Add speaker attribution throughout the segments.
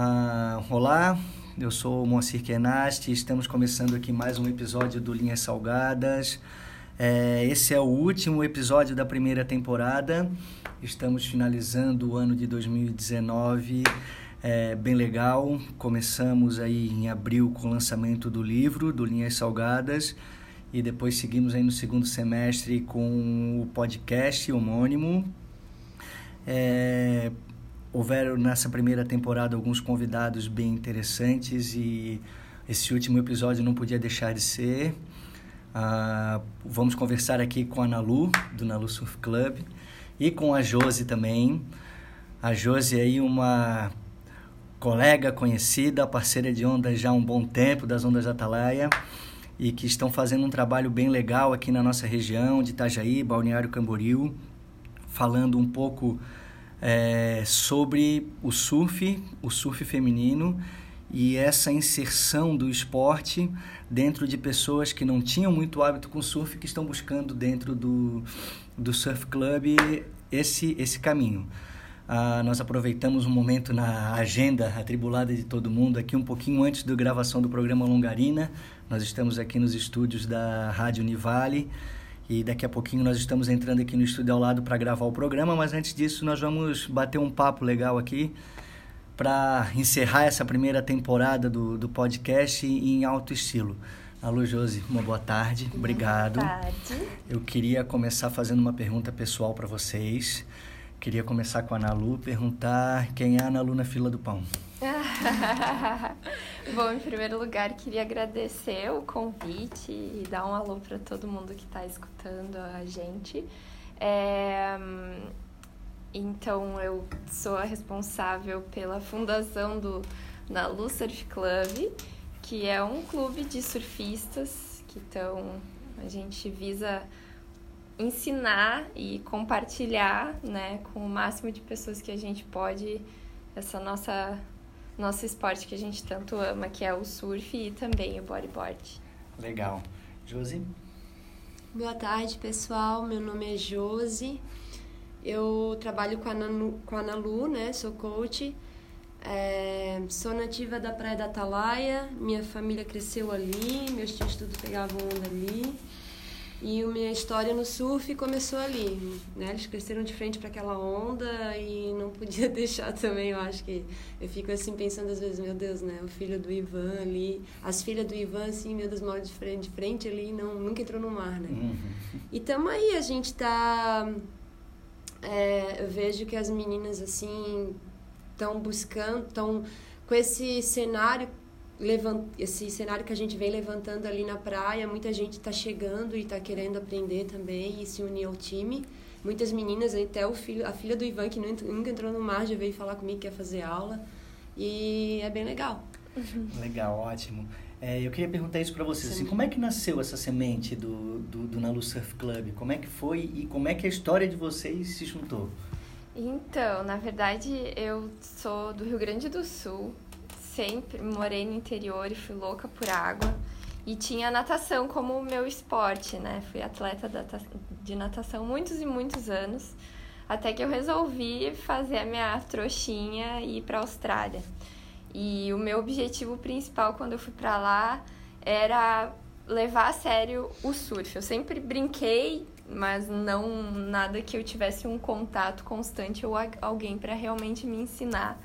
Speaker 1: Ah, olá, eu sou Moacir Kenasti, estamos começando aqui mais um episódio do Linhas Salgadas. É, esse é o último episódio da primeira temporada. Estamos finalizando o ano de 2019. É bem legal. Começamos aí em abril com o lançamento do livro do Linhas Salgadas e depois seguimos aí no segundo semestre com o podcast homônimo. É, houveram nessa primeira temporada alguns convidados bem interessantes e esse último episódio não podia deixar de ser. Ah, vamos conversar aqui com a Nalu, do Nalu Surf Club, e com a Josi também. A Josi aí uma colega conhecida, parceira de ondas já há um bom tempo, das ondas Atalaia, e que estão fazendo um trabalho bem legal aqui na nossa região de Itajaí, Balneário Camboriú, falando um pouco é, sobre o surf, o surf feminino e essa inserção do esporte dentro de pessoas que não tinham muito hábito com surf que estão buscando dentro do, do surf club esse, esse caminho. Ah, nós aproveitamos um momento na agenda atribulada de todo mundo, aqui um pouquinho antes da gravação do programa Longarina. Nós estamos aqui nos estúdios da Rádio Univale e daqui a pouquinho nós estamos entrando aqui no estúdio ao lado para gravar o programa, mas antes disso nós vamos bater um papo legal aqui para encerrar essa primeira temporada do, do podcast em alto estilo. Alô, Josi, uma boa tarde. Obrigado.
Speaker 2: Boa tarde.
Speaker 1: Eu queria começar fazendo uma pergunta pessoal para vocês. Queria começar com a Nalu, perguntar quem é a Nalu na fila do pão.
Speaker 2: Bom, em primeiro lugar, queria agradecer o convite e dar um alô para todo mundo que está escutando a gente. É... Então, eu sou a responsável pela fundação do Nalu Surf Club, que é um clube de surfistas que estão. A gente visa ensinar e compartilhar né, com o máximo de pessoas que a gente pode essa nossa nosso esporte que a gente tanto ama, que é o surf e também o bodyboard.
Speaker 1: Legal. Josi?
Speaker 3: Boa tarde, pessoal. Meu nome é Josi. Eu trabalho com a, Nanu, com a Nalu, né? Sou coach. É, sou nativa da Praia da Atalaia. Minha família cresceu ali. Meus tios tudo pegavam onda ali. E a minha história no surf começou ali, né? Eles cresceram de frente para aquela onda e não podia deixar também, eu acho que eu fico assim pensando às vezes, meu Deus, né? O filho do Ivan ali, as filhas do Ivan assim, meu Deus, moram de frente, de frente ali, não nunca entrou no mar, né?
Speaker 1: Uhum.
Speaker 3: E tamo aí, a gente tá é, eu vejo que as meninas assim estão buscando, estão com esse cenário esse cenário que a gente vem levantando ali na praia, muita gente está chegando e está querendo aprender também e se unir ao time. Muitas meninas, até o filho, a filha do Ivan, que nunca entrou no mar, já veio falar comigo que quer fazer aula. E é bem legal.
Speaker 1: Legal, ótimo. É, eu queria perguntar isso para vocês. Assim, como é que nasceu essa semente do, do, do Nalu Surf Club? Como é que foi e como é que a história de vocês se juntou?
Speaker 2: Então, na verdade, eu sou do Rio Grande do Sul, sempre morei no interior e fui louca por água. E tinha natação como meu esporte, né? Fui atleta de natação muitos e muitos anos, até que eu resolvi fazer a minha trouxinha e ir para a Austrália. E o meu objetivo principal quando eu fui para lá era levar a sério o surf. Eu sempre brinquei, mas não nada que eu tivesse um contato constante ou alguém para realmente me ensinar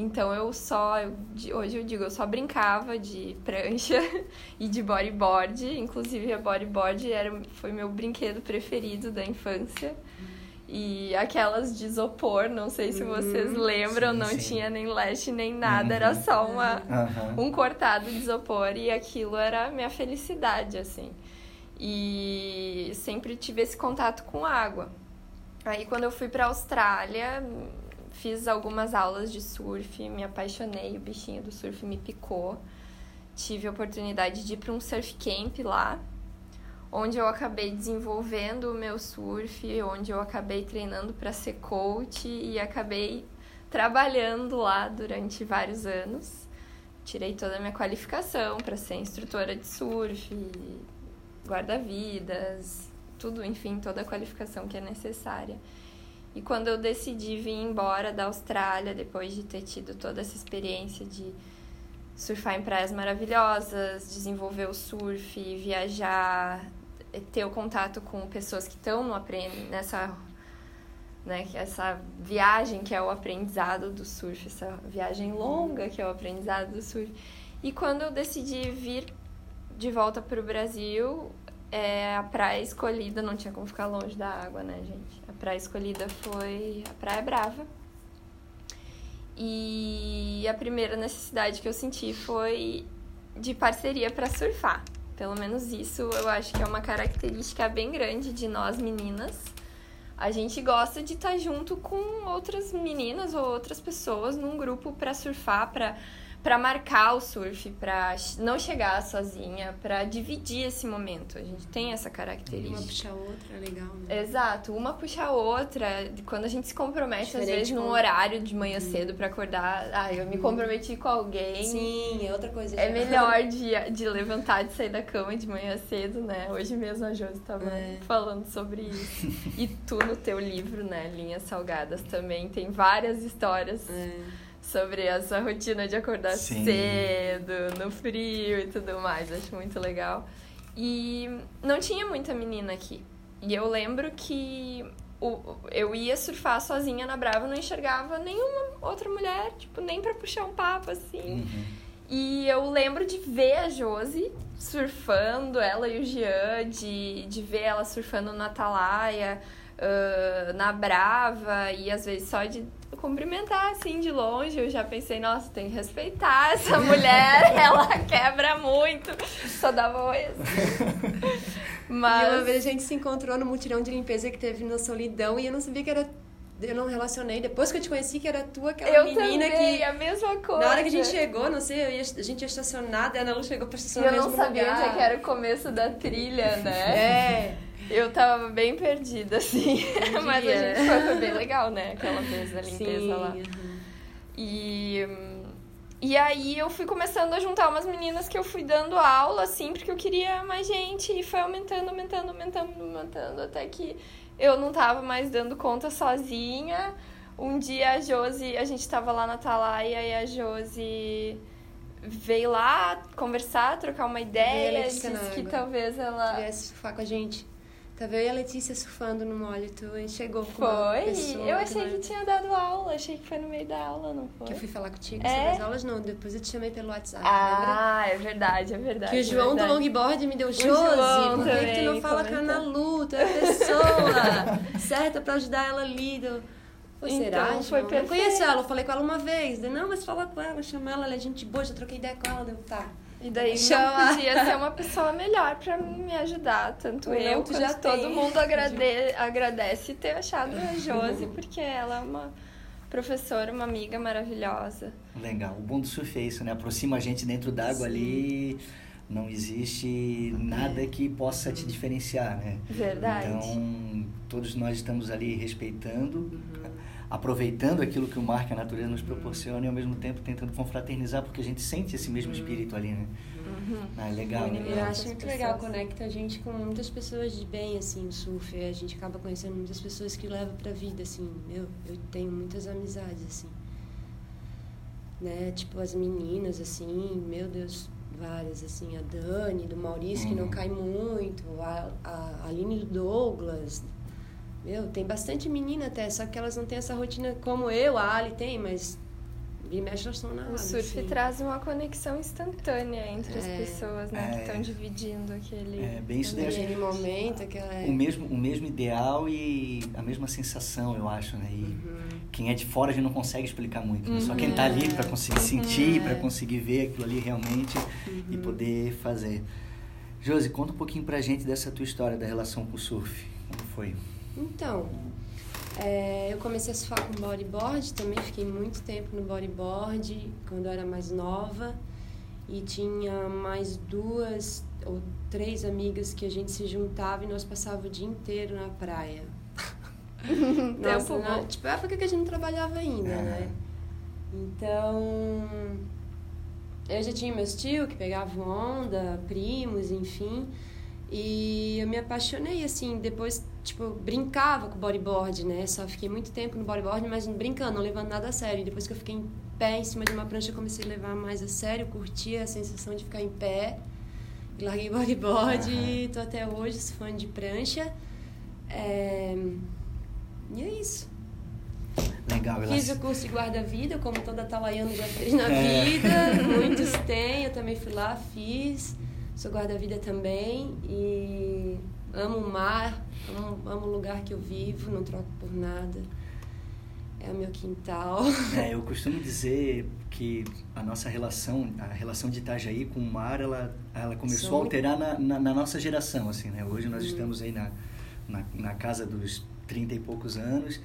Speaker 2: então eu só, eu, hoje eu digo, eu só brincava de prancha e de bodyboard. Inclusive a bodyboard era, foi meu brinquedo preferido da infância. E aquelas de isopor, não sei se vocês uhum. lembram, sim, não sim. tinha nem leste nem nada, uhum. era só uma, uhum. um cortado de isopor e aquilo era a minha felicidade, assim. E sempre tive esse contato com água. Aí quando eu fui para Austrália, Fiz algumas aulas de surf, me apaixonei, o bichinho do surf me picou. Tive a oportunidade de ir para um surf camp lá, onde eu acabei desenvolvendo o meu surf, onde eu acabei treinando para ser coach e acabei trabalhando lá durante vários anos. Tirei toda a minha qualificação para ser instrutora de surf, guarda-vidas, tudo, enfim, toda a qualificação que é necessária. E quando eu decidi vir embora da Austrália, depois de ter tido toda essa experiência de surfar em praias maravilhosas, desenvolver o surf, viajar, ter o contato com pessoas que estão no nessa né, essa viagem que é o aprendizado do surf, essa viagem longa que é o aprendizado do surf. E quando eu decidi vir de volta para o Brasil, é, a praia escolhida, não tinha como ficar longe da água, né, gente? Praia escolhida foi a Praia Brava. E a primeira necessidade que eu senti foi de parceria para surfar. Pelo menos isso eu acho que é uma característica bem grande de nós meninas. A gente gosta de estar junto com outras meninas ou outras pessoas num grupo para surfar, para para marcar o surf, para não chegar sozinha, para dividir esse momento. A gente tem essa característica.
Speaker 3: Uma puxa a outra, é legal, né?
Speaker 2: Exato, uma puxa a outra. Quando a gente se compromete, Diferente às vezes, com... num horário de manhã uhum. cedo para acordar. Ah, eu me uhum. comprometi com alguém.
Speaker 3: Sim, é outra coisa.
Speaker 2: É melhor de, de levantar, de sair da cama de manhã cedo, né? Hoje mesmo a Josi estava é. falando sobre isso. e tu, no teu livro, né, Linhas Salgadas, também tem várias histórias. É sobre essa rotina de acordar Sim. cedo, no frio e tudo mais. Acho muito legal. E não tinha muita menina aqui. E eu lembro que eu ia surfar sozinha na Brava, não enxergava nenhuma outra mulher, tipo, nem pra puxar um papo assim. Uhum. E eu lembro de ver a Josi surfando, ela e o Jean, de, de ver ela surfando na Atalaia, uh, na Brava, e às vezes só de cumprimentar assim de longe, eu já pensei, nossa, tem que respeitar essa mulher, ela quebra muito. Só dava oi
Speaker 3: Mas... E uma vez a gente se encontrou no mutirão de limpeza que teve na Solidão e eu não sabia que era eu não relacionei. Depois que eu te conheci, que era tu, aquela
Speaker 2: eu
Speaker 3: menina
Speaker 2: também,
Speaker 3: que.
Speaker 2: a mesma coisa.
Speaker 3: Na hora que a gente chegou, não sei, ia, a gente ia estacionar, a Ana Lu chegou pra estacionar.
Speaker 2: E eu não sabia
Speaker 3: lugar.
Speaker 2: onde é era o começo da trilha, né?
Speaker 3: É.
Speaker 2: Eu tava bem perdida, assim. Mas a gente foi, foi bem legal, né? Aquela vez da limpeza Sim, lá. E. E aí eu fui começando a juntar umas meninas que eu fui dando aula, assim, porque eu queria mais gente. E foi aumentando, aumentando, aumentando, aumentando, até que eu não tava mais dando conta sozinha. Um dia a Josi, a gente tava lá na Atalaia e a Josi veio lá conversar, trocar uma ideia, disse que talvez ela...
Speaker 3: Viesse falar com a gente. Tava eu e a Letícia surfando no mólito e chegou com
Speaker 2: Foi? eu achei que, que tinha dado aula, achei que foi no meio da aula, não foi?
Speaker 3: Que eu fui falar contigo é? sobre as aulas, não. Depois eu te chamei pelo WhatsApp,
Speaker 2: Ah, lembra? é verdade, é verdade.
Speaker 3: Que o João
Speaker 2: é
Speaker 3: do longboard me deu, Josi, por que tu não fala com a Ana Lu? Tu é a pessoa certa pra ajudar ela ali. Do... Pô, então, será? Foi. Eu conheço ela, eu falei com ela uma vez. Deu, não, mas fala com ela, chama ela, ela é gente boa, já troquei ideia com ela. Deu, tá.
Speaker 2: E daí Chama. não podia ser uma pessoa melhor para me ajudar. Tanto eu quanto já todo tem. mundo agrade, agradece ter achado a Josi, porque ela é uma professora, uma amiga maravilhosa.
Speaker 1: Legal. O bom do surf é isso, né? Aproxima a gente dentro d'água ali. Não existe nada que possa te diferenciar, né?
Speaker 2: Verdade.
Speaker 1: Então, todos nós estamos ali respeitando. Aproveitando aquilo que o mar, que a natureza nos proporciona e ao mesmo tempo tentando confraternizar, porque a gente sente esse mesmo espírito ali, né? Uhum. Ah, é legal,
Speaker 3: legal. Eu acho muito legal, conecta a gente com muitas pessoas de bem, assim, o surf. A gente acaba conhecendo muitas pessoas que levam pra vida, assim. Eu, eu tenho muitas amizades, assim. Né? Tipo, as meninas, assim, meu Deus, várias, assim. A Dani, do Maurício, uhum. que não uhum. cai muito. A, a Aline do Douglas, meu, tem bastante menina até, só que elas não têm essa rotina como eu, a Ali tem, mas e mexe elas estão na
Speaker 2: O surf assim. traz uma conexão instantânea entre é, as pessoas, né? É, que estão dividindo aquele...
Speaker 1: É, bem isso
Speaker 3: Aquele momento, aquela...
Speaker 1: O mesmo, o mesmo ideal e a mesma sensação, eu acho, né? E uhum. quem é de fora a gente não consegue explicar muito, né? Só quem está ali para conseguir uhum. sentir, para conseguir ver aquilo ali realmente e uhum. poder fazer. Josi, conta um pouquinho pra gente dessa tua história da relação com o surf. Como foi?
Speaker 3: Então, é, eu comecei a surfar com bodyboard, também fiquei muito tempo no bodyboard quando eu era mais nova. E tinha mais duas ou três amigas que a gente se juntava e nós passava o dia inteiro na praia. Nossa, na, tipo, é época que a gente não trabalhava ainda, né? Então, eu já tinha meus tios que pegavam onda, primos, enfim. E eu me apaixonei, assim, depois, tipo, eu brincava com bodyboard, né? Só fiquei muito tempo no bodyboard, mas brincando, não levando nada a sério. E depois que eu fiquei em pé em cima de uma prancha, eu comecei a levar mais a sério, curtia a sensação de ficar em pé. E larguei bodyboard uhum. e tô até hoje fã de prancha. É... E é isso.
Speaker 1: Legal,
Speaker 3: Fiz o curso de guarda-vida, como toda talaiana já fez na é. vida. Muitos têm, eu também fui lá, fiz. Sou guarda-vida também e amo o mar, amo, amo o lugar que eu vivo, não troco por nada. É o meu quintal.
Speaker 1: É, eu costumo dizer que a nossa relação, a relação de Itajaí com o mar, ela, ela começou a alterar na, na, na, nossa geração, assim, né? Hoje nós hum. estamos aí na, na, na casa dos 30 e poucos anos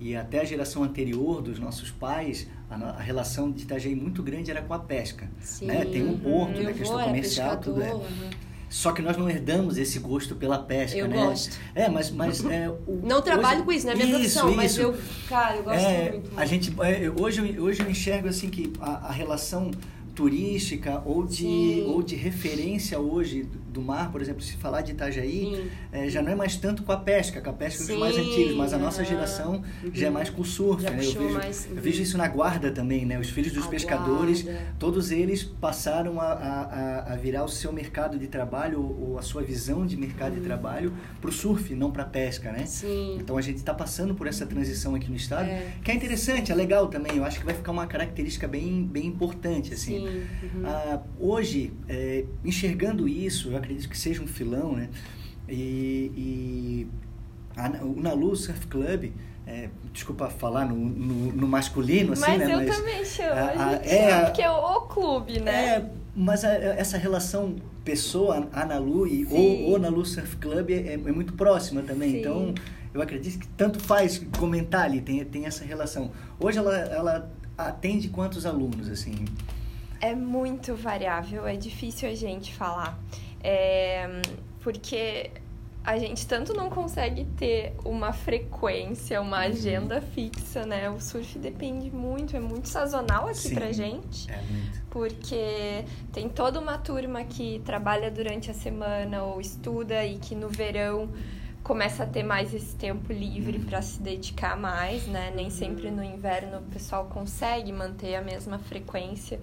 Speaker 1: e até a geração anterior dos nossos pais, a, a relação de Itajaí muito grande era com a pesca. Sim. Né? Tem um porto, uhum. né? questão comercial, tudo é. Uhum. Só que nós não herdamos esse gosto pela pesca,
Speaker 3: eu
Speaker 1: né?
Speaker 3: Eu gosto.
Speaker 1: É, mas... mas é,
Speaker 3: o, não trabalho hoje, com isso, não é minha isso, profissão, isso. mas eu, cara, eu gosto é, muito.
Speaker 1: A gente, é, hoje, hoje eu enxergo assim que a, a relação turística ou de, ou de referência hoje do mar, por exemplo, se falar de Itajaí, é, já não é mais tanto com a pesca, com a pesca Sim, dos mais antigos, mas a nossa geração uhum. já é mais com o surf. Né? Eu, vejo, mais, uhum. eu vejo isso na guarda também, né? Os filhos dos a pescadores, guarda. todos eles passaram a, a, a, virar o seu mercado de trabalho ou a sua visão de mercado uhum. de trabalho para o surf, não para a pesca, né?
Speaker 3: Sim.
Speaker 1: Então a gente está passando por essa transição aqui no estado, é. que é interessante, é legal também. Eu acho que vai ficar uma característica bem, bem importante, assim. Uhum. Ah, hoje, é, enxergando isso, acredito que seja um filão, né? E, e a, o Nalu Surf Club, é, desculpa falar no, no, no masculino, assim,
Speaker 2: mas
Speaker 1: né?
Speaker 2: Eu mas eu também chamo, a, a, é, porque é o clube, né?
Speaker 1: É, mas a, essa relação pessoa, Analu e o, o Analu Surf Club é, é, muito próxima também, Sim. então eu acredito que tanto faz comentar ali, tem, tem essa relação. Hoje ela, ela atende quantos alunos, assim?
Speaker 2: É muito variável, é difícil a gente falar. É, porque a gente tanto não consegue ter uma frequência, uma uhum. agenda fixa, né? O surf depende muito, é muito sazonal aqui Sim, pra gente.
Speaker 1: É muito.
Speaker 2: Porque tem toda uma turma que trabalha durante a semana ou estuda e que no verão começa a ter mais esse tempo livre uhum. para se dedicar mais, né? Nem sempre no inverno o pessoal consegue manter a mesma frequência.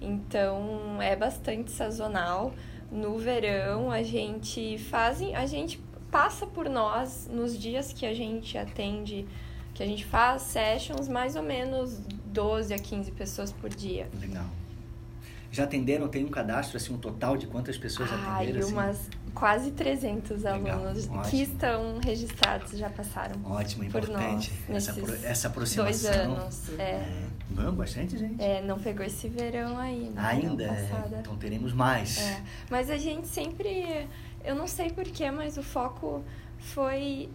Speaker 2: Então é bastante sazonal. No verão a gente faz, a gente passa por nós nos dias que a gente atende, que a gente faz sessions, mais ou menos 12 a 15 pessoas por dia.
Speaker 1: Legal. Já atenderam, tem um cadastro, assim, um total de quantas pessoas
Speaker 2: Ai,
Speaker 1: atenderam?
Speaker 2: Assim? umas quase 300 Legal, alunos ótimo. que estão registrados, já passaram
Speaker 1: Ótimo, importante.
Speaker 2: Nós,
Speaker 1: essa, essa aproximação.
Speaker 2: Dois anos, é.
Speaker 1: é. Não, bastante gente.
Speaker 2: É, não pegou esse verão aí, né?
Speaker 1: Ainda? É. Então teremos mais.
Speaker 2: É. Mas a gente sempre... Eu não sei porquê, mas o foco foi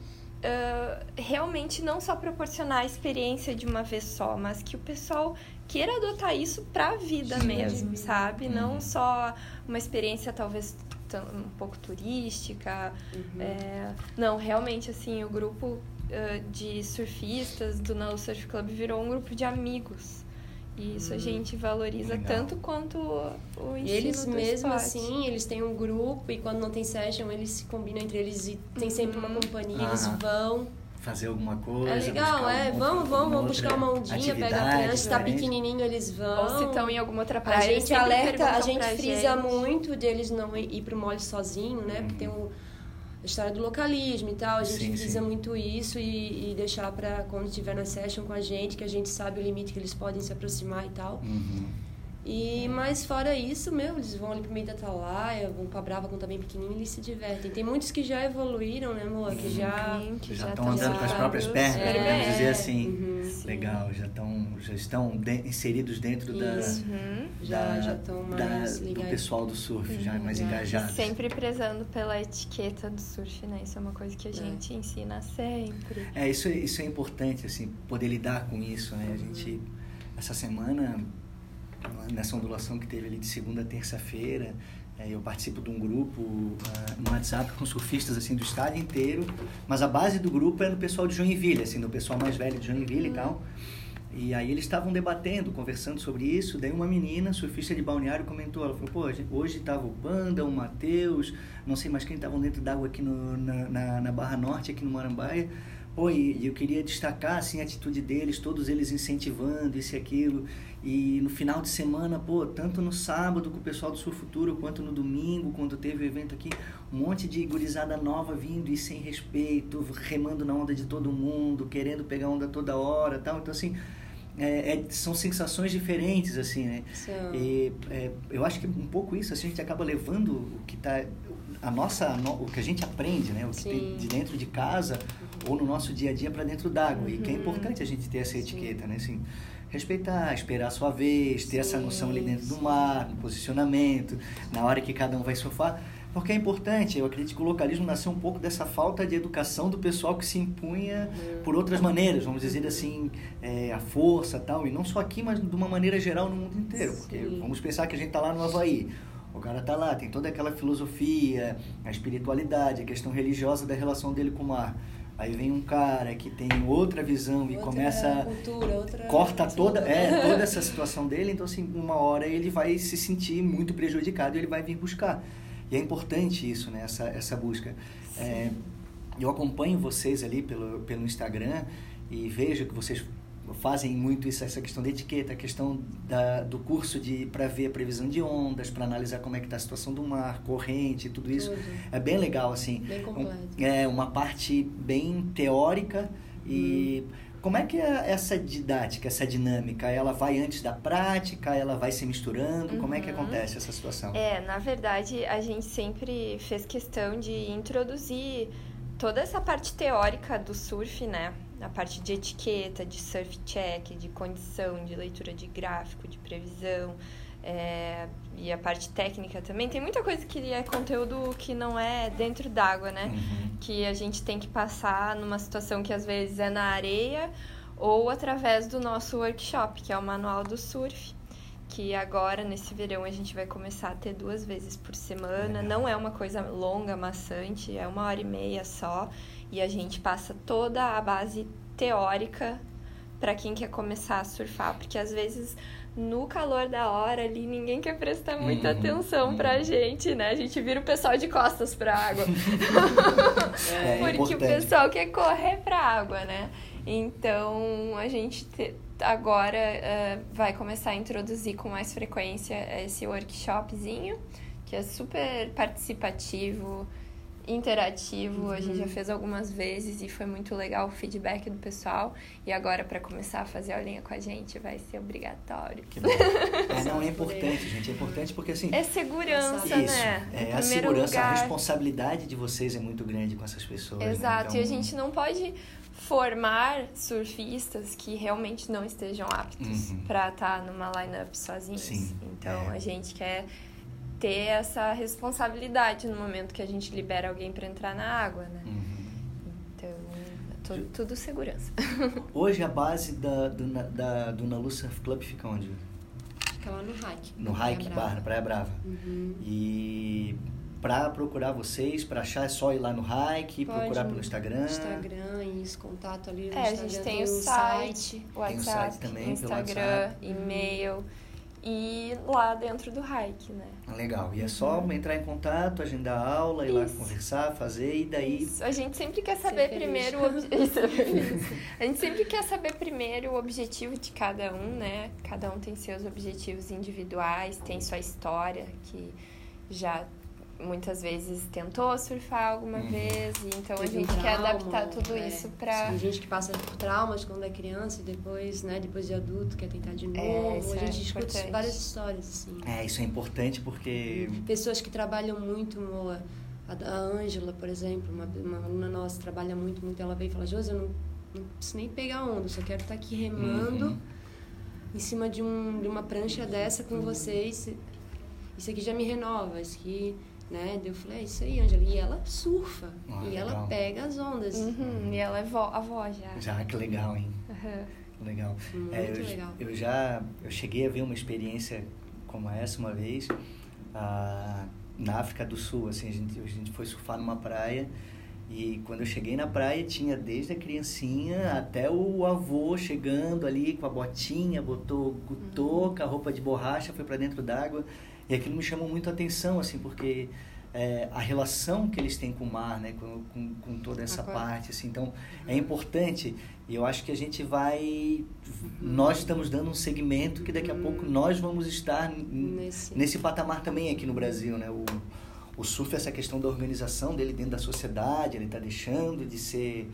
Speaker 2: uh, realmente não só proporcionar a experiência de uma vez só, mas que o pessoal queira adotar isso para a vida Sim, mesmo, sabe? Uhum. Não só uma experiência talvez um pouco turística. Uhum. É, não, realmente, assim, o grupo uh, de surfistas do No Surf Club virou um grupo de amigos. E isso a hum, gente valoriza Legal. tanto quanto o ensino
Speaker 3: Eles mesmo
Speaker 2: esporte.
Speaker 3: assim, eles têm um grupo e quando não tem session, eles se combinam entre eles e tem sempre uma uhum. companhia, eles vão
Speaker 1: fazer alguma coisa. É
Speaker 3: legal, é. Um, vamos, vamos, vamos buscar uma ondinha, pega a criança, está pequenininho, eles vão.
Speaker 2: Ou se estão em alguma outra praia.
Speaker 3: A gente alerta, a gente frisa gente. muito deles não ir pro mole sozinho, né? Uhum. Porque tem o, a história do localismo e tal. A gente sim, frisa sim. muito isso e, e deixar para quando estiver na session com a gente, que a gente sabe o limite que eles podem se aproximar e tal.
Speaker 1: Uhum.
Speaker 3: E, mas fora isso, meu, eles vão ali pro meio da Atalaia, vão pra Brava, vão também pequenininho e eles se divertem. Tem muitos que já evoluíram, né, amor? Que já...
Speaker 1: que já estão andando com as próprias pernas, é, podemos dizer assim. Uhum, Legal, já, tão, já estão de, inseridos dentro da,
Speaker 3: uhum. da, já, estão mais
Speaker 1: da, do pessoal do surf, uhum, já mais engajados.
Speaker 2: Sempre prezando pela etiqueta do surf, né? Isso é uma coisa que a é. gente é. ensina sempre.
Speaker 1: É, isso, isso é importante, assim, poder lidar com isso, né? A gente, essa semana nessa ondulação que teve ali de segunda a terça-feira, é, eu participo de um grupo uh, no WhatsApp com surfistas assim do estado inteiro, mas a base do grupo é do pessoal de Joinville, assim, do pessoal mais velho de Joinville e tal. E aí eles estavam debatendo, conversando sobre isso. Daí uma menina, surfista de balneário, comentou: ela falou, pô, hoje estava o Panda, o Matheus, não sei mais quem estavam dentro d'água aqui no, na, na, na, Barra Norte, aqui no Marambaia. Pô, e eu queria destacar assim, a atitude deles, todos eles incentivando isso e aquilo. E no final de semana, pô, tanto no sábado com o pessoal do Sul Futuro, quanto no domingo, quando teve o evento aqui, um monte de gurizada nova vindo e sem respeito, remando na onda de todo mundo, querendo pegar onda toda hora tal. Então, assim, é, é, são sensações diferentes, assim, né? E é, eu acho que um pouco isso, assim, a gente acaba levando o que tá a nossa o que a gente aprende né o que Sim. tem de dentro de casa. Ou no nosso dia a dia para dentro d'água uhum. e que é uhum. importante a gente ter essa etiqueta Sim. né assim respeitar esperar a sua vez ter Sim. essa noção ali dentro do mar no posicionamento na hora que cada um vai surfar porque é importante, eu acredito que o localismo nasceu um pouco dessa falta de educação do pessoal que se impunha uhum. por outras maneiras, vamos dizer assim, é, a força tal, e não só aqui, mas de uma maneira geral no mundo inteiro. Porque Sim. vamos pensar que a gente está lá no Havaí, o cara está lá, tem toda aquela filosofia, a espiritualidade, a questão religiosa da relação dele com o mar. Aí vem um cara que tem outra visão outra e começa
Speaker 3: cultura, outra
Speaker 1: corta toda é toda essa situação dele, então assim, uma hora ele vai se sentir muito prejudicado e ele vai vir buscar. E é importante isso, né? essa, essa busca. É, eu acompanho vocês ali pelo, pelo Instagram e vejo que vocês fazem muito isso, essa questão da etiqueta, a questão da, do curso de para ver a previsão de ondas, para analisar como é que está a situação do mar, corrente, tudo isso. Tudo. É bem legal, assim.
Speaker 3: Bem completo.
Speaker 1: Um, é uma parte bem teórica e... Hum como é que é essa didática, essa dinâmica? Ela vai antes da prática? Ela vai se misturando? Uhum. Como é que uhum. acontece essa situação?
Speaker 2: É, na verdade, a gente sempre fez questão de introduzir toda essa parte teórica do surf, né? A parte de etiqueta, de surf check, de condição, de leitura de gráfico, de previsão. É, e a parte técnica também. Tem muita coisa que é conteúdo que não é dentro d'água, né? Uhum. Que a gente tem que passar numa situação que às vezes é na areia ou através do nosso workshop, que é o Manual do Surf. Que agora, nesse verão, a gente vai começar a ter duas vezes por semana. Legal. Não é uma coisa longa, maçante, é uma hora e meia só. E a gente passa toda a base teórica para quem quer começar a surfar, porque às vezes no calor da hora ali, ninguém quer prestar muita uhum, atenção uhum. pra gente, né? A gente vira o pessoal de costas pra água. é, Porque importante. o pessoal quer correr pra água, né? Então, a gente te, agora uh, vai começar a introduzir com mais frequência esse workshopzinho, que é super participativo, interativo, uhum. a gente já uhum. fez algumas vezes e foi muito legal o feedback do pessoal. E agora, para começar a fazer aulinha com a gente, vai ser obrigatório.
Speaker 1: Que bom. É, não, é importante, gente. É importante porque assim.
Speaker 2: É segurança, Isso,
Speaker 1: né? É, a segurança, lugar... a responsabilidade de vocês é muito grande com essas pessoas.
Speaker 2: Né? Exato, né? então... e a gente não pode formar surfistas que realmente não estejam aptos uhum. para estar tá numa lineup sozinhos. Sim, então é. a gente quer ter essa responsabilidade no momento que a gente libera alguém para entrar na água, né? Uhum. Então, tudo, tudo, segurança.
Speaker 1: Hoje a base da, do, da, do Nalu Surf Club fica onde?
Speaker 3: Fica lá no Hike.
Speaker 1: No Hike, Barra, Praia Brava. Uhum. E para procurar vocês, para achar é só ir lá no Hike, Pode, procurar pelo Instagram.
Speaker 3: Instagram, isso, contato ali no
Speaker 2: é,
Speaker 3: Instagram.
Speaker 2: a gente tem, tem o site, site, WhatsApp, tem o site também, Instagram, e-mail e lá dentro do hike, né?
Speaker 1: Legal. E é só uhum. entrar em contato, agendar a aula, Isso. ir lá conversar, fazer e daí.
Speaker 2: Isso. A gente sempre quer saber primeiro o ob... A gente sempre quer saber primeiro o objetivo de cada um, né? Cada um tem seus objetivos individuais, tem sua história que já muitas vezes tentou surfar alguma uhum. vez, e então Teve a gente um trauma, quer adaptar tudo é, isso para
Speaker 3: Tem gente que passa por traumas quando é criança e depois, né, depois de adulto quer tentar de é, novo. É, a gente é escuta importante. várias histórias assim.
Speaker 1: É, isso é importante porque
Speaker 3: pessoas que trabalham muito, Moa, a Ângela, por exemplo, uma, uma aluna nossa trabalha muito, muito, ela veio e fala: "Josi, eu não, não preciso nem pegar onda, só quero estar aqui remando." Uhum. Em cima de, um, de uma prancha dessa com vocês, isso aqui já me renova, isso aqui né? Eu falei, é isso aí, Angela. E ela surfa. Ah, e legal. ela pega as ondas.
Speaker 2: Uhum, e ela é vó, avó já.
Speaker 1: Já, que legal, hein? Uhum. Legal.
Speaker 3: Muito é, eu, legal.
Speaker 1: Eu já eu cheguei a ver uma experiência como essa uma vez ah, na África do Sul. Assim, a, gente, a gente foi surfar numa praia E quando eu cheguei na praia, tinha desde a criancinha até o avô chegando ali com a botinha, botou touca, roupa de borracha, foi para dentro d'água. E aquilo me chamou muito a atenção, assim, porque é, a relação que eles têm com o mar, né, com, com, com toda essa parte, assim, então é importante. E eu acho que a gente vai, nós estamos dando um segmento que daqui a pouco nós vamos estar nesse, nesse patamar também aqui no Brasil, né? O, o surf, essa questão da organização dele dentro da sociedade, ele está deixando de ser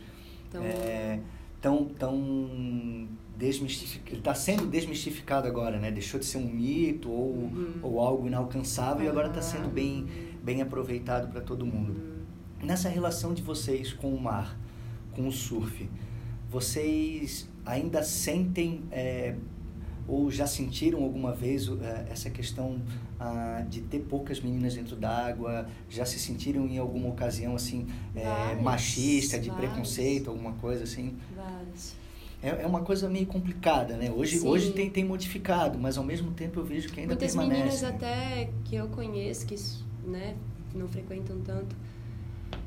Speaker 1: tão, é, tão, tão desmistificado, ele está sendo desmistificado agora, né? Deixou de ser um mito ou, uhum. ou algo inalcançável uhum. e agora está sendo bem, bem aproveitado para todo mundo. Uhum. Nessa relação de vocês com o mar, com o surf, vocês ainda sentem é, ou já sentiram alguma vez uh, essa questão uh, de ter poucas meninas dentro d'água? Já se sentiram em alguma ocasião assim é, machista, de vários. preconceito, alguma coisa assim?
Speaker 3: Vários.
Speaker 1: É, é uma coisa meio complicada, né? Hoje, hoje tem, tem modificado, mas ao mesmo tempo eu vejo que ainda
Speaker 3: Muitas
Speaker 1: permanece.
Speaker 3: Muitas meninas até que eu conheço, que né, não frequentam tanto,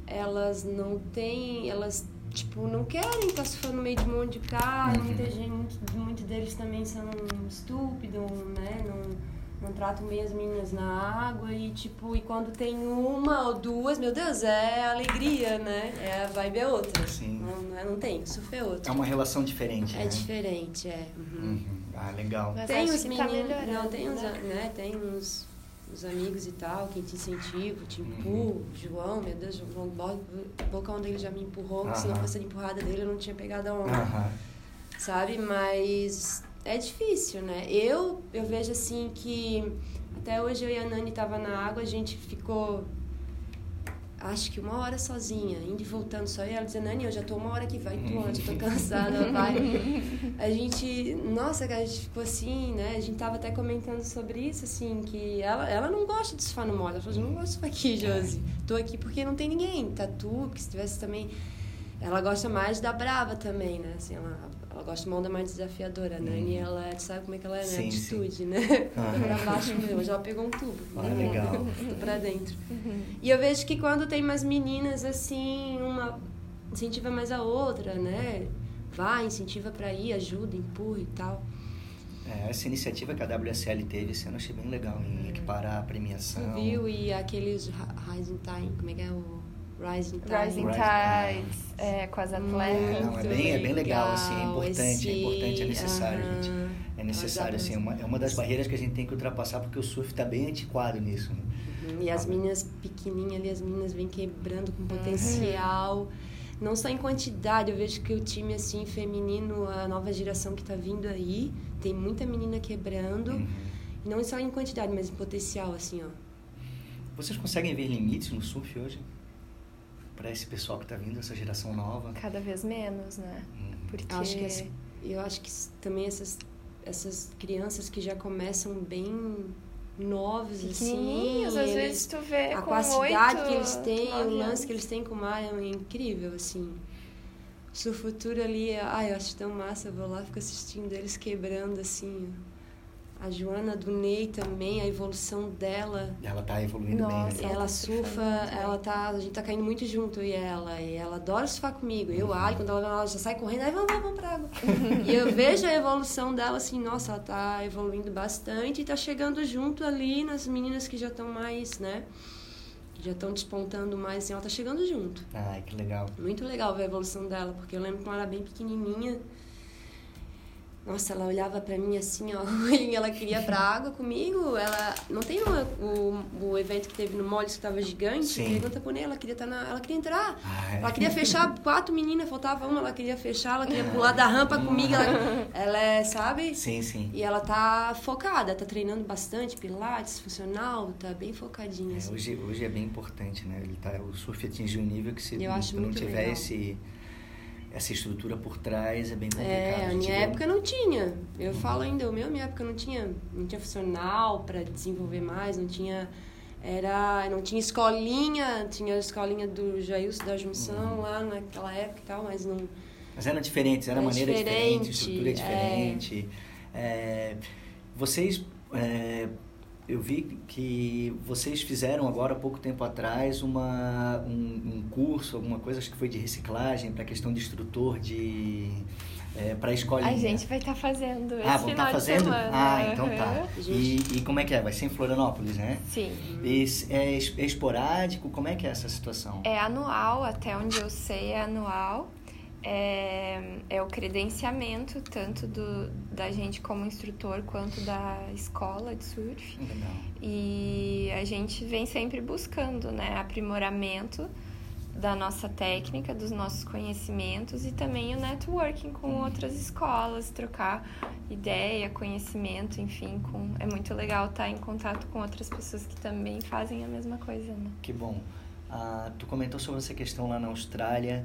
Speaker 3: elas não têm, elas tipo, não querem estar tá surfando no meio de um monte de cara, uhum. muita gente, muitos deles também são estúpidos, né? Não, não tratam bem as meninas na água e tipo, e quando tem uma ou duas, meu Deus, é alegria, né? É a vibe é outra.
Speaker 1: Sim.
Speaker 3: Não, não, é, não tem, surf é outra.
Speaker 1: É uma relação diferente.
Speaker 3: É
Speaker 1: né?
Speaker 3: diferente, é. Uhum. Uhum.
Speaker 1: Ah, legal.
Speaker 2: Mas
Speaker 3: tem
Speaker 2: os tá meninos,
Speaker 3: tá não, tem uns, né? né? Tem uns os amigos e tal, quem te incentiva, te empurra. Uhum. João, meu Deus, João, boca onde ele já me empurrou, uhum. se não fosse a empurrada dele eu não tinha pegado a onda. Uhum. Sabe? Mas é difícil, né? Eu, eu vejo assim que até hoje eu e a Nani tava na água, a gente ficou acho que uma hora sozinha, indo e voltando só. E ela dizendo, Nani, eu já tô uma hora que vai tu antes, tô cansada, vai. A gente, nossa, a gente ficou assim, né? A gente tava até comentando sobre isso, assim, que ela, ela não gosta de surfar no mole. Ela falou, eu não gosto de surfar aqui, Josi. Tô aqui porque não tem ninguém. Tá tu, que se tivesse também... Ela gosta mais da brava também, né? Assim, ela, ela gosta de uma onda mais desafiadora. A né? Nani, hum. ela sabe como é que ela é, né? Sim, Atitude, sim. né? Uhum. pra baixo mesmo. Hoje ela pegou um tubo.
Speaker 1: Ah, né? legal.
Speaker 3: Tudo pra dentro. Uhum. E eu vejo que quando tem mais meninas, assim, uma incentiva mais a outra, né? Vai, incentiva pra ir, ajuda, empurra e tal.
Speaker 1: É, essa iniciativa que a WSL teve esse ano eu achei bem legal, em é. equiparar a premiação.
Speaker 3: Viu? E aqueles Rising Time, como é que é o Rising Tides.
Speaker 2: Rising Tides, é, com as atletas.
Speaker 1: É, não, é, bem, é bem legal, assim, é importante, esse... é importante, é necessário, uh -huh. gente. É necessário, assim, é uma, é uma das barreiras que a gente tem que ultrapassar, porque o surf está bem antiquado nisso. Né?
Speaker 3: Uhum. E as meninas pequenininhas ali, as meninas vêm quebrando com potencial. Uhum. Não só em quantidade, eu vejo que o time, assim, feminino, a nova geração que está vindo aí, tem muita menina quebrando. Uhum. Não só em quantidade, mas em potencial, assim, ó.
Speaker 1: Vocês conseguem ver limites no surf hoje? Para esse pessoal que está vindo, essa geração nova?
Speaker 2: Cada vez menos, né?
Speaker 3: Hum. Porque acho que eu acho que também essas essas crianças que já começam bem novos assim,
Speaker 2: às vezes tu vê
Speaker 3: a capacidade que eles têm, o lance que eles têm com o mar é incrível assim. Seu futuro ali, ai, eu acho tão massa, eu vou lá fico assistindo eles quebrando assim a Joana do Ney também, a evolução dela.
Speaker 1: Ela tá evoluindo
Speaker 3: Nossa,
Speaker 1: bem,
Speaker 3: né? Ela surfa, ela tá, a gente tá caindo muito junto e ela, e ela adora surfar comigo. Eu, uhum. Ali, quando ela, ela já sai correndo, aí vamos, vamos, vamos pra água. e eu vejo a evolução dela assim, nossa, ela tá evoluindo bastante e tá chegando junto ali nas meninas que já estão mais, né? Que já estão despontando mais, assim, ela tá chegando junto.
Speaker 1: Ai, que legal.
Speaker 3: Muito legal ver a evolução dela, porque eu lembro que ela era bem pequenininha nossa, ela olhava para mim assim, ó, e ela queria ir pra água comigo. Ela não tem o, o, o evento que teve no Molles que tava gigante, Sim. pergunta por ela, queria estar tá na, ela queria entrar. Ai. Ela queria fechar quatro meninas, faltava uma, ela queria fechar, ela queria pular da rampa comigo. Ela, ela é, sabe?
Speaker 1: Sim, sim.
Speaker 3: E ela tá focada, tá treinando bastante, pilates, funcional, tá bem focadinha.
Speaker 1: É,
Speaker 3: assim.
Speaker 1: hoje, hoje é bem importante, né? Ele tá, o surf atingiu um nível que se Eu não, não tiver legal. esse essa estrutura por trás é bem complicado.
Speaker 3: É, a minha época não tinha. Eu uhum. falo ainda, o meu, minha época não tinha, não tinha funcional para desenvolver mais, não tinha era, não tinha escolinha, tinha a escolinha do Jailson da Junção uhum. lá naquela época e tal, mas não
Speaker 1: Mas era diferente, era, era maneira diferente, diferente estrutura diferente. É... É, vocês é, eu vi que vocês fizeram agora, há pouco tempo atrás, uma, um, um curso, alguma coisa, acho que foi de reciclagem, para a questão de instrutor de... É, para a escola.
Speaker 2: A gente vai estar tá fazendo
Speaker 1: ah,
Speaker 2: esse
Speaker 1: final
Speaker 2: tá
Speaker 1: fazendo?
Speaker 2: de semana.
Speaker 1: Ah, então tá. E, e, como é que é? Vai ser em Florianópolis, né?
Speaker 2: Sim.
Speaker 1: E, é, é esporádico? Como é que é essa situação?
Speaker 2: É anual, até onde eu sei é anual é, é o credenciamento tanto do, da gente como instrutor quanto da escola de surf.
Speaker 1: Legal.
Speaker 2: E a gente vem sempre buscando né, aprimoramento da nossa técnica, dos nossos conhecimentos e também o networking com uhum. outras escolas, trocar ideia, conhecimento, enfim, com... é muito legal estar em contato com outras pessoas que também fazem a mesma coisa, né?
Speaker 1: Que bom. Ah, tu comentou sobre essa questão lá na Austrália,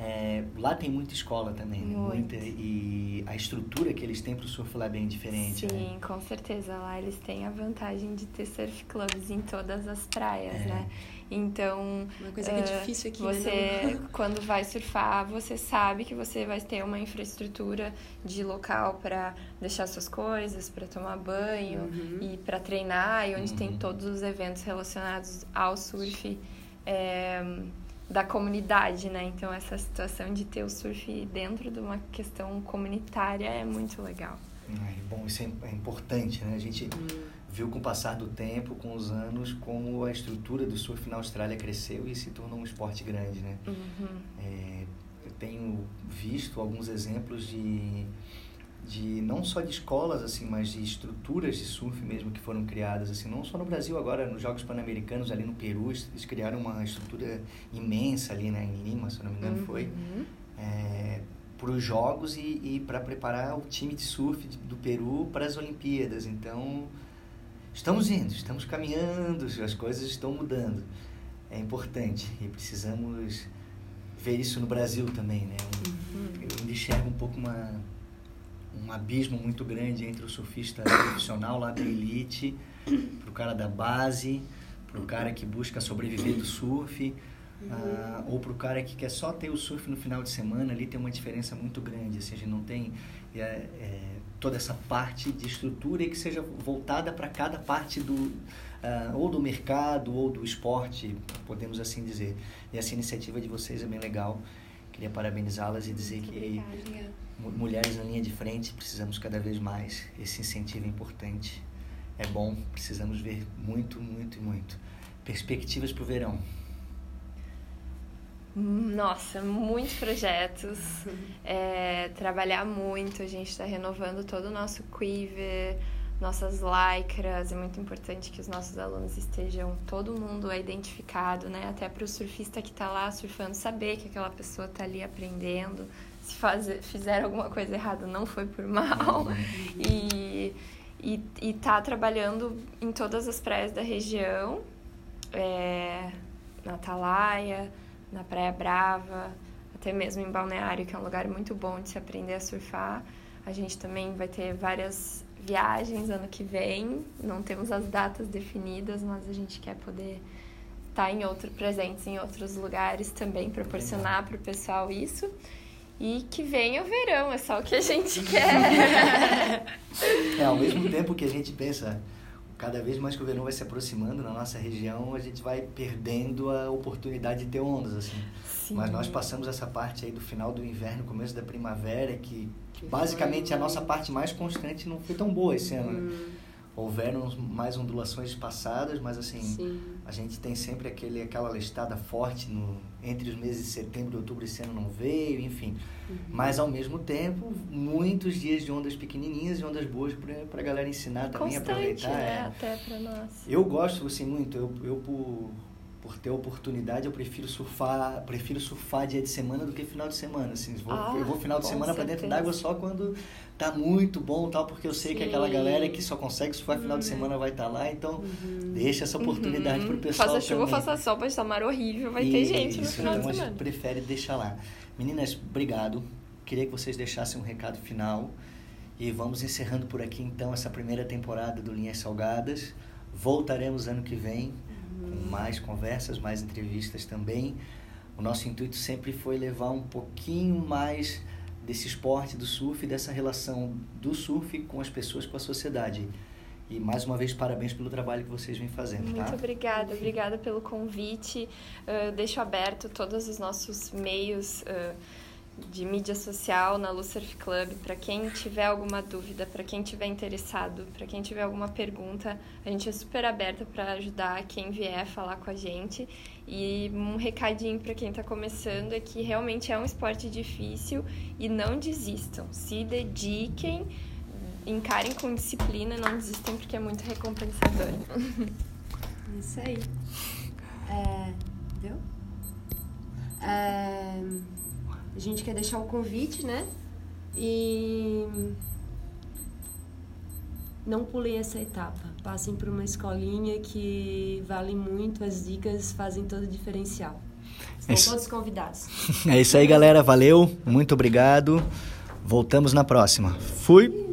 Speaker 1: é, lá tem muita escola também, né? Muita, e a estrutura que eles têm para o surf lá é bem diferente.
Speaker 2: Sim,
Speaker 1: né?
Speaker 2: com certeza. Lá eles têm a vantagem de ter surf clubs em todas as praias, é. né? Então.
Speaker 3: Uma coisa que é uh, difícil aqui,
Speaker 2: né, você, né? quando vai surfar, você sabe que você vai ter uma infraestrutura de local para deixar suas coisas, para tomar banho uhum. e para treinar, e onde uhum. tem todos os eventos relacionados ao surf. É, da comunidade, né? Então essa situação de ter o surf dentro de uma questão comunitária é muito legal.
Speaker 1: É, bom, isso é, é importante, né? A gente hum. viu com o passar do tempo, com os anos, como a estrutura do surf na Austrália cresceu e se tornou um esporte grande, né?
Speaker 2: Uhum.
Speaker 1: É, eu tenho visto alguns exemplos de de não só de escolas assim, mas de estruturas de surf mesmo que foram criadas assim, não só no Brasil agora nos Jogos Pan-Americanos ali no Peru eles criaram uma estrutura imensa ali né, em Lima, se não me engano
Speaker 2: uhum.
Speaker 1: foi é, para os Jogos e, e para preparar o time de surf do Peru para as Olimpíadas. Então estamos indo, estamos caminhando, as coisas estão mudando. É importante e precisamos ver isso no Brasil também, né?
Speaker 2: Uhum.
Speaker 1: Eu enxergo um pouco uma um abismo muito grande entre o surfista profissional lá da elite, para o cara da base, para o cara que busca sobreviver do surf, uhum. uh, ou para o cara que quer só ter o surf no final de semana, ali tem uma diferença muito grande, assim, a gente não tem é, é, toda essa parte de estrutura e que seja voltada para cada parte do, uh, ou do mercado ou do esporte, podemos assim dizer. E essa iniciativa de vocês é bem legal. Queria parabenizá-las e dizer que
Speaker 2: obrigada
Speaker 1: mulheres na linha de frente, precisamos cada vez mais. Esse incentivo é importante, é bom, precisamos ver muito, muito e muito. Perspectivas para o verão.
Speaker 2: Nossa, muitos projetos, é, trabalhar muito, a gente está renovando todo o nosso quiver, nossas lycras, é muito importante que os nossos alunos estejam, todo mundo é identificado, né? Até para o surfista que está lá surfando, saber que aquela pessoa está ali aprendendo, se fazer, fizer alguma coisa errada não foi por mal. Uhum. E, e, e tá trabalhando em todas as praias da região, é, na Atalaia, na Praia Brava, até mesmo em Balneário, que é um lugar muito bom de se aprender a surfar. A gente também vai ter várias viagens ano que vem, não temos as datas definidas, mas a gente quer poder estar tá em outro presentes em outros lugares também proporcionar para o pessoal isso e que venha o verão, é só o que a gente quer.
Speaker 1: é, ao mesmo tempo que a gente pensa, cada vez mais que o verão vai se aproximando na nossa região, a gente vai perdendo a oportunidade de ter ondas, assim.
Speaker 2: Sim.
Speaker 1: Mas nós passamos essa parte aí do final do inverno, começo da primavera, que, que basicamente a nossa parte mais constante não foi tão boa esse ano. Né? Hum houveram mais ondulações passadas, mas assim,
Speaker 3: Sim.
Speaker 1: A gente tem sempre aquele, aquela listada forte no, entre os meses de setembro e outubro, esse ano não veio, enfim.
Speaker 3: Uhum.
Speaker 1: Mas ao mesmo tempo, muitos dias de ondas pequenininhas e ondas boas para a galera ensinar também,
Speaker 2: Constante,
Speaker 1: aproveitar.
Speaker 2: Né?
Speaker 1: É.
Speaker 2: Até para nós.
Speaker 1: Eu gosto assim muito, eu, eu por por ter oportunidade, eu prefiro surfar, prefiro surfar dia de semana do que final de semana, assim. Vou,
Speaker 2: ah,
Speaker 1: eu vou final de semana para dentro d'água só quando tá muito bom, tal, porque eu sei Sim. que aquela galera que só consegue surfar final de uhum. semana vai estar tá lá, então
Speaker 2: uhum.
Speaker 1: deixa essa oportunidade uhum. pro pessoal
Speaker 2: Faça chuva, faça sol, pode estar mar horrível, vai ter gente no final
Speaker 1: então
Speaker 2: de semana.
Speaker 1: prefere deixar lá. Meninas, obrigado. Queria que vocês deixassem um recado final. E vamos encerrando por aqui então essa primeira temporada do Linhas Salgadas. Voltaremos ano que vem com mais conversas, mais entrevistas também. O nosso intuito sempre foi levar um pouquinho mais desse esporte do surf, dessa relação do surf com as pessoas, com a sociedade. E mais uma vez, parabéns pelo trabalho que vocês vêm fazendo,
Speaker 2: Muito
Speaker 1: tá?
Speaker 2: obrigada, obrigada pelo convite. Uh, deixo aberto todos os nossos meios uh, de mídia social na Lucerf Club. Para quem tiver alguma dúvida, para quem tiver interessado, para quem tiver alguma pergunta, a gente é super aberta para ajudar quem vier falar com a gente. E um recadinho para quem está começando é que realmente é um esporte difícil e não desistam, se dediquem encarem com disciplina não desistem porque é muito recompensador.
Speaker 3: Isso aí. É, viu? É, a gente quer deixar o convite, né? E não pulem essa etapa. Passem por uma escolinha que vale muito, as dicas fazem todo o diferencial. Estão é todos convidados.
Speaker 1: É isso aí, galera. Valeu. Muito obrigado. Voltamos na próxima. Fui.